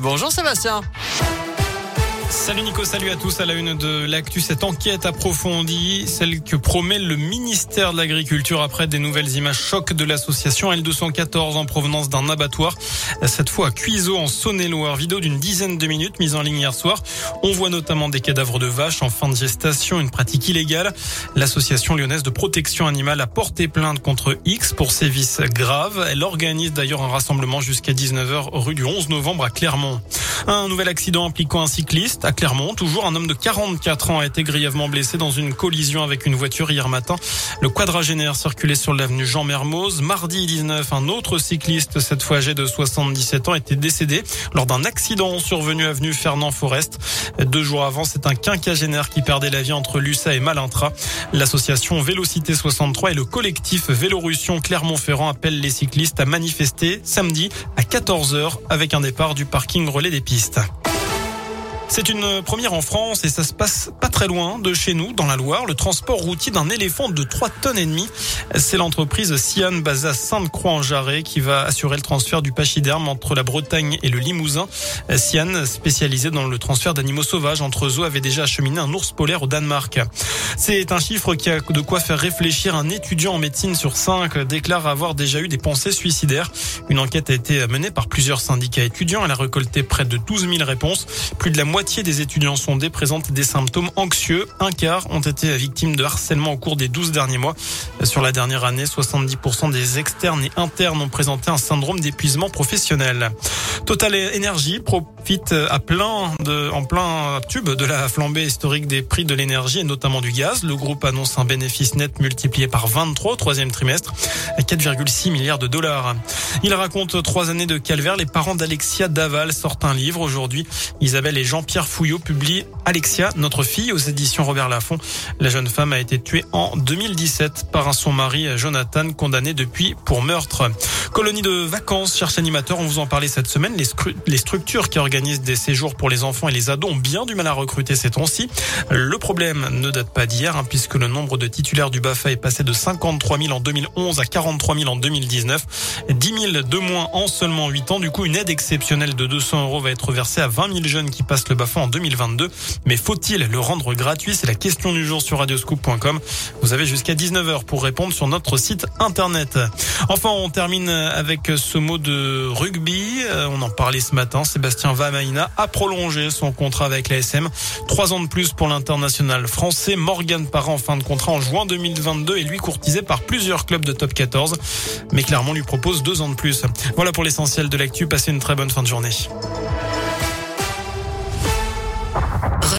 Bonjour Sébastien. Salut Nico, salut à tous. À la une de l'actu, cette enquête approfondie, celle que promet le ministère de l'Agriculture après des nouvelles images chocs de l'association L214 en provenance d'un abattoir. Cette fois à Cuiseau en Saône-et-Loire. Vidéo d'une dizaine de minutes mise en ligne hier soir. On voit notamment des cadavres de vaches en fin de gestation, une pratique illégale. L'association lyonnaise de protection animale a porté plainte contre X pour sévices graves. Elle organise d'ailleurs un rassemblement jusqu'à 19h rue du 11 novembre à Clermont. Un nouvel accident impliquant un cycliste à Clermont. Toujours un homme de 44 ans a été grièvement blessé dans une collision avec une voiture hier matin. Le quadragénaire circulait sur l'avenue Jean Mermoz. Mardi 19, un autre cycliste, cette fois âgé de 77 ans, était décédé lors d'un accident survenu avenue Fernand Forest. Deux jours avant, c'est un quinquagénaire qui perdait la vie entre Lussa et Malintra. L'association Vélocité 63 et le collectif Vélorussion Clermont-Ferrand appellent les cyclistes à manifester samedi à 14h avec un départ du parking relais des pistes pistes. C'est une première en France et ça se passe pas très loin de chez nous, dans la Loire. Le transport routier d'un éléphant de 3 tonnes et demie. C'est l'entreprise Sian à Sainte-Croix-en-Jarret qui va assurer le transfert du pachyderme entre la Bretagne et le Limousin. Sian, spécialisé dans le transfert d'animaux sauvages entre zoos, avait déjà acheminé un ours polaire au Danemark. C'est un chiffre qui a de quoi faire réfléchir. Un étudiant en médecine sur cinq déclare avoir déjà eu des pensées suicidaires. Une enquête a été menée par plusieurs syndicats étudiants. Elle a récolté près de 12 000 réponses. Plus de la moitié moitié des étudiants sondés présentent des symptômes anxieux. Un quart ont été victimes de harcèlement au cours des 12 derniers mois. Sur la dernière année, 70% des externes et internes ont présenté un syndrome d'épuisement professionnel. Total Energy profite à plein de, en plein tube de la flambée historique des prix de l'énergie et notamment du gaz. Le groupe annonce un bénéfice net multiplié par 23 au troisième trimestre à 4,6 milliards de dollars. Il raconte trois années de calvaire. Les parents d'Alexia Daval sortent un livre aujourd'hui. Isabelle et Jean-Pierre Pierre Fouillot publie Alexia, notre fille, aux éditions Robert Laffont. La jeune femme a été tuée en 2017 par son mari Jonathan, condamné depuis pour meurtre. Colonie de vacances, cherche animateur, on vous en parlait cette semaine. Les, les, structures qui organisent des séjours pour les enfants et les ados ont bien du mal à recruter ces temps-ci. Le problème ne date pas d'hier, hein, puisque le nombre de titulaires du BAFA est passé de 53 000 en 2011 à 43 000 en 2019. 10 000 de moins en seulement 8 ans. Du coup, une aide exceptionnelle de 200 euros va être versée à 20 000 jeunes qui passent le BAFA en 2022. Mais faut-il le rendre gratuit? C'est la question du jour sur radioscoop.com. Vous avez jusqu'à 19h pour répondre sur notre site internet. Enfin, on termine avec ce mot de rugby. Euh, en parlait ce matin. Sébastien Vamaina a prolongé son contrat avec l'ASM. Trois ans de plus pour l'international français. Morgan Parra en fin de contrat en juin 2022 et lui courtisé par plusieurs clubs de top 14. Mais Clermont lui propose deux ans de plus. Voilà pour l'essentiel de l'actu. Passez une très bonne fin de journée.